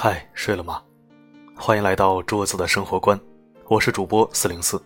嗨，睡了吗？欢迎来到桌子的生活观，我是主播四零四。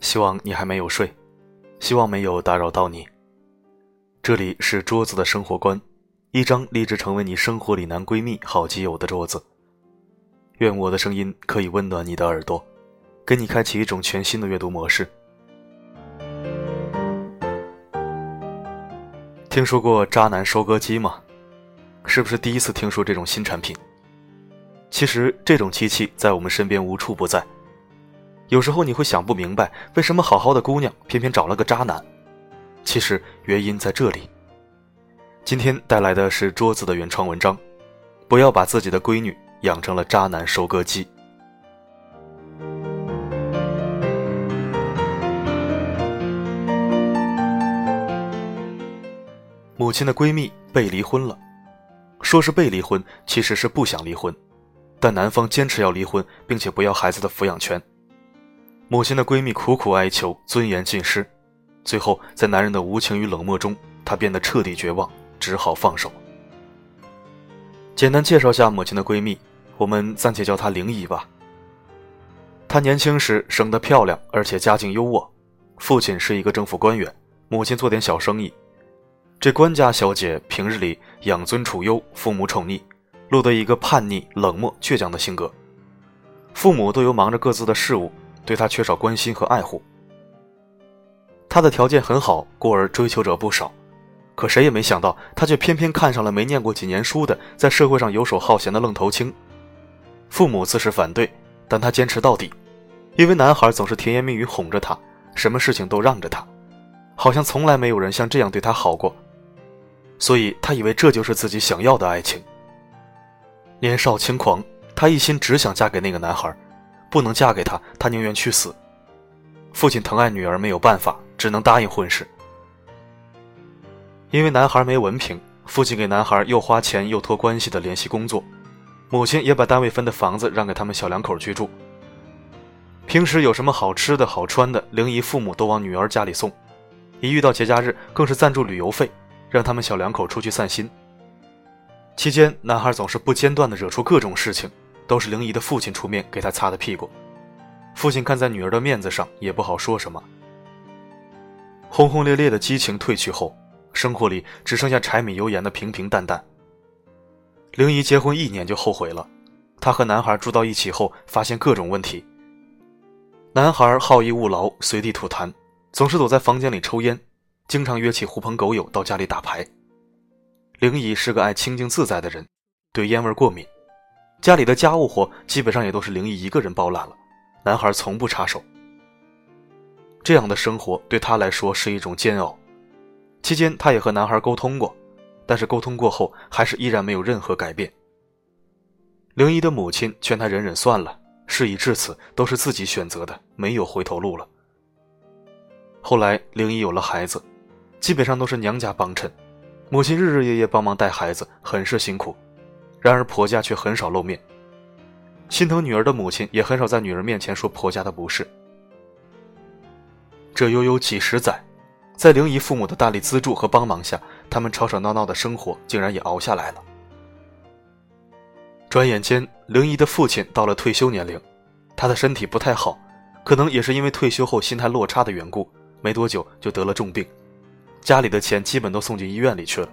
希望你还没有睡，希望没有打扰到你。这里是桌子的生活观，一张立志成为你生活里男闺蜜、好基友的桌子。愿我的声音可以温暖你的耳朵，给你开启一种全新的阅读模式。听说过渣男收割机吗？是不是第一次听说这种新产品？其实这种机器在我们身边无处不在。有时候你会想不明白，为什么好好的姑娘偏偏找了个渣男？其实原因在这里。今天带来的是桌子的原创文章，不要把自己的闺女养成了渣男收割机。母亲的闺蜜被离婚了，说是被离婚，其实是不想离婚。但男方坚持要离婚，并且不要孩子的抚养权。母亲的闺蜜苦苦哀求，尊严尽失，最后在男人的无情与冷漠中，她变得彻底绝望，只好放手。简单介绍下母亲的闺蜜，我们暂且叫她灵姨吧。她年轻时生得漂亮，而且家境优渥，父亲是一个政府官员，母亲做点小生意。这官家小姐平日里养尊处优，父母宠溺。落得一个叛逆、冷漠、倔强的性格，父母都由忙着各自的事务，对他缺少关心和爱护。他的条件很好，故而追求者不少，可谁也没想到，他却偏偏看上了没念过几年书的，在社会上游手好闲的愣头青。父母自是反对，但他坚持到底，因为男孩总是甜言蜜语哄着他，什么事情都让着他，好像从来没有人像这样对他好过，所以他以为这就是自己想要的爱情。年少轻狂，她一心只想嫁给那个男孩，不能嫁给他，她宁愿去死。父亲疼爱女儿，没有办法，只能答应婚事。因为男孩没文凭，父亲给男孩又花钱又托关系的联系工作，母亲也把单位分的房子让给他们小两口居住。平时有什么好吃的好穿的，灵姨父母都往女儿家里送，一遇到节假日，更是赞助旅游费，让他们小两口出去散心。期间，男孩总是不间断地惹出各种事情，都是灵姨的父亲出面给他擦的屁股。父亲看在女儿的面子上，也不好说什么。轰轰烈烈的激情褪去后，生活里只剩下柴米油盐的平平淡淡。灵姨结婚一年就后悔了，她和男孩住到一起后，发现各种问题。男孩好逸恶劳，随地吐痰，总是躲在房间里抽烟，经常约起狐朋狗友到家里打牌。灵姨是个爱清静自在的人，对烟味过敏，家里的家务活基本上也都是灵姨一个人包揽了，男孩从不插手。这样的生活对他来说是一种煎熬。期间，他也和男孩沟通过，但是沟通过后还是依然没有任何改变。灵姨的母亲劝他忍忍算了，事已至此，都是自己选择的，没有回头路了。后来，灵姨有了孩子，基本上都是娘家帮衬。母亲日日夜夜帮忙带孩子，很是辛苦，然而婆家却很少露面。心疼女儿的母亲也很少在女儿面前说婆家的不是。这悠悠几十载，在灵姨父母的大力资助和帮忙下，他们吵吵闹闹的生活竟然也熬下来了。转眼间，灵姨的父亲到了退休年龄，他的身体不太好，可能也是因为退休后心态落差的缘故，没多久就得了重病。家里的钱基本都送进医院里去了。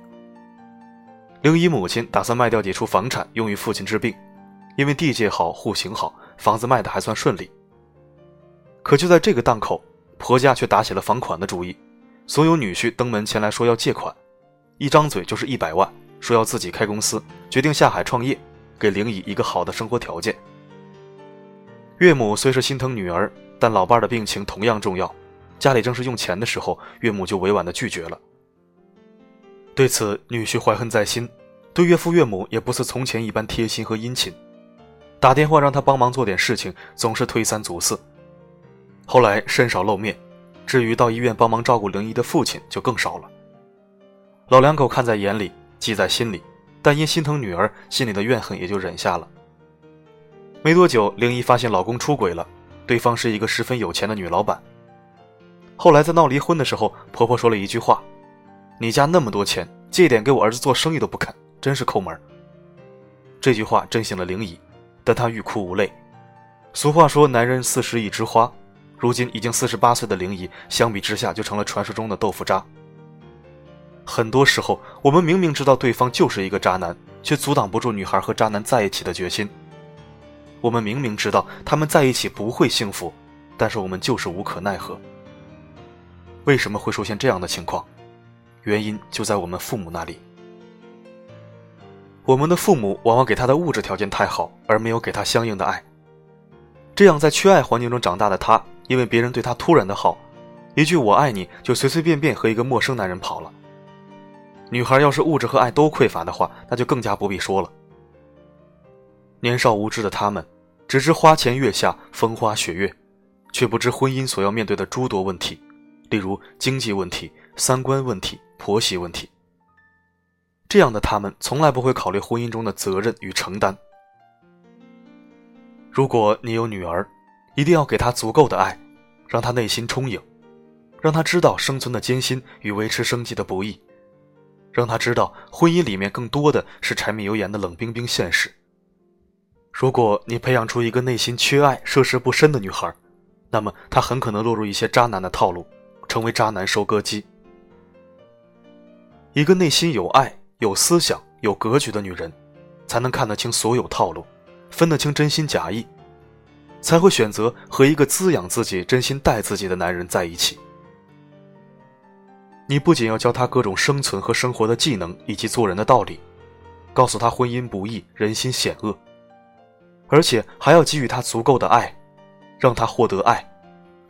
灵姨母亲打算卖掉几处房产用于父亲治病，因为地界好、户型好，房子卖的还算顺利。可就在这个档口，婆家却打起了房款的主意，所有女婿登门前来说要借款，一张嘴就是一百万，说要自己开公司，决定下海创业，给灵姨一个好的生活条件。岳母虽是心疼女儿，但老伴的病情同样重要。家里正是用钱的时候，岳母就委婉的拒绝了。对此，女婿怀恨在心，对岳父岳母也不似从前一般贴心和殷勤，打电话让他帮忙做点事情，总是推三阻四。后来甚少露面，至于到医院帮忙照顾灵姨的父亲，就更少了。老两口看在眼里，记在心里，但因心疼女儿，心里的怨恨也就忍下了。没多久，灵姨发现老公出轨了，对方是一个十分有钱的女老板。后来在闹离婚的时候，婆婆说了一句话：“你家那么多钱，借点给我儿子做生意都不肯，真是抠门。”这句话震醒了灵姨，但她欲哭无泪。俗话说：“男人四十已知花。”如今已经四十八岁的灵姨，相比之下就成了传说中的豆腐渣。很多时候，我们明明知道对方就是一个渣男，却阻挡不住女孩和渣男在一起的决心。我们明明知道他们在一起不会幸福，但是我们就是无可奈何。为什么会出现这样的情况？原因就在我们父母那里。我们的父母往往给他的物质条件太好，而没有给他相应的爱。这样，在缺爱环境中长大的他。因为别人对他突然的好，一句“我爱你”就随随便便和一个陌生男人跑了。女孩要是物质和爱都匮乏的话，那就更加不必说了。年少无知的他们，只知花前月下风花雪月，却不知婚姻所要面对的诸多问题，例如经济问题、三观问题、婆媳问题。这样的他们从来不会考虑婚姻中的责任与承担。如果你有女儿，一定要给她足够的爱，让她内心充盈，让她知道生存的艰辛与维持生计的不易，让她知道婚姻里面更多的是柴米油盐的冷冰冰现实。如果你培养出一个内心缺爱、涉世不深的女孩，那么她很可能落入一些渣男的套路，成为渣男收割机。一个内心有爱、有思想、有格局的女人，才能看得清所有套路，分得清真心假意。才会选择和一个滋养自己、真心待自己的男人在一起。你不仅要教他各种生存和生活的技能以及做人的道理，告诉他婚姻不易、人心险恶，而且还要给予他足够的爱，让他获得爱，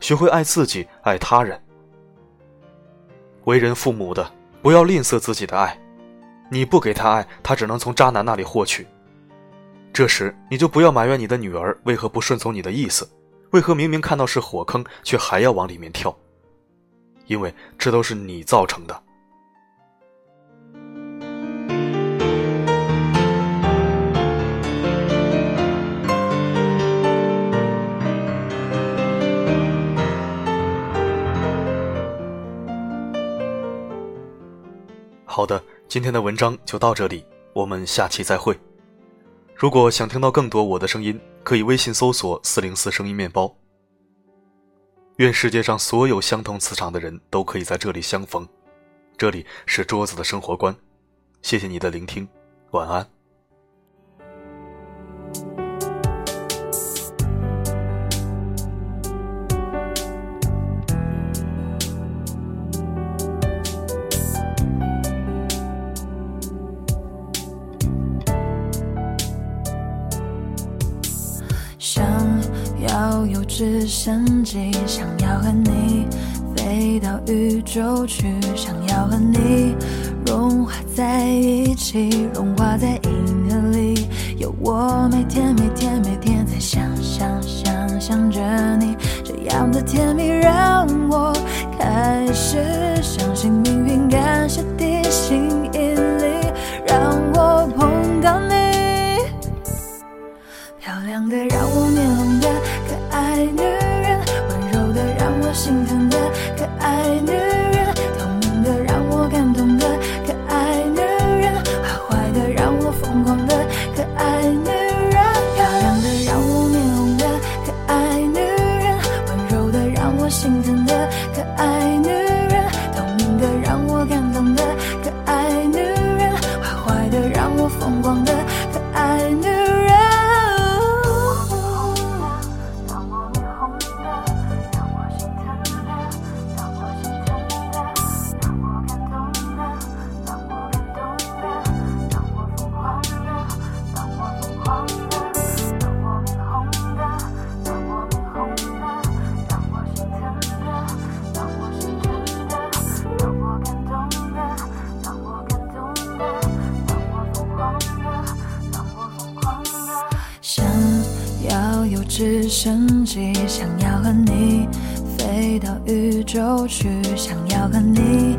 学会爱自己、爱他人。为人父母的，不要吝啬自己的爱，你不给他爱，他只能从渣男那里获取。这时，你就不要埋怨你的女儿为何不顺从你的意思，为何明明看到是火坑，却还要往里面跳，因为这都是你造成的。好的，今天的文章就到这里，我们下期再会。如果想听到更多我的声音，可以微信搜索“四零四声音面包”。愿世界上所有相同磁场的人都可以在这里相逢。这里是桌子的生活观，谢谢你的聆听，晚安。直升机想要和你飞到宇宙去，想要和你融化在一起，融化在银河里。有我每天每天每天在想想想想着你，这样的甜蜜让我开始相信命运，感谢地心引力心疼的想要和你飞到宇宙去，想要和你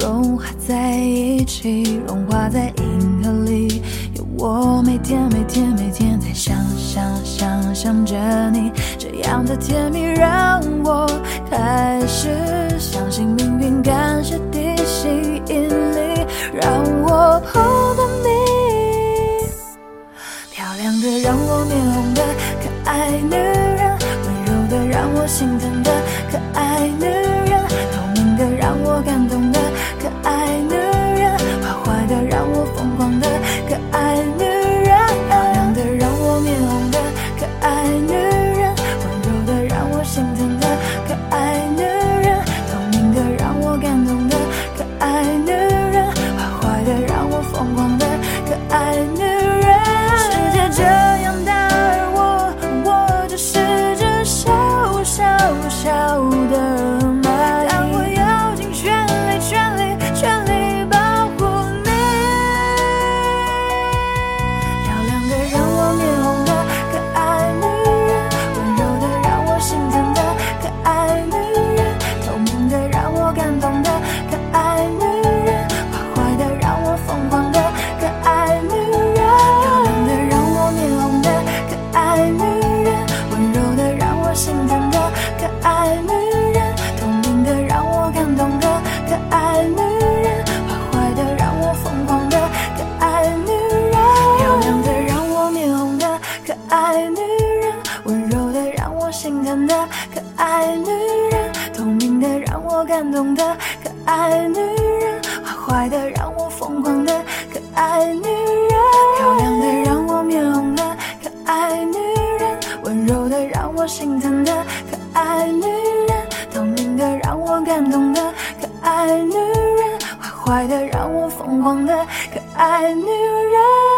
融化在一起，融化在银河里。有我每天每天每天在想想想想着你，这样的甜蜜让我开始相信命运，感谢地心引力，让我碰到你。漂亮的，让我面红的，可爱女。心疼的可爱女让我疯狂的可爱女人。漂亮的让我面红的可爱女人温柔的让我心疼的可爱女人透明的让我感动的可爱女人坏坏的让我疯狂的可爱女人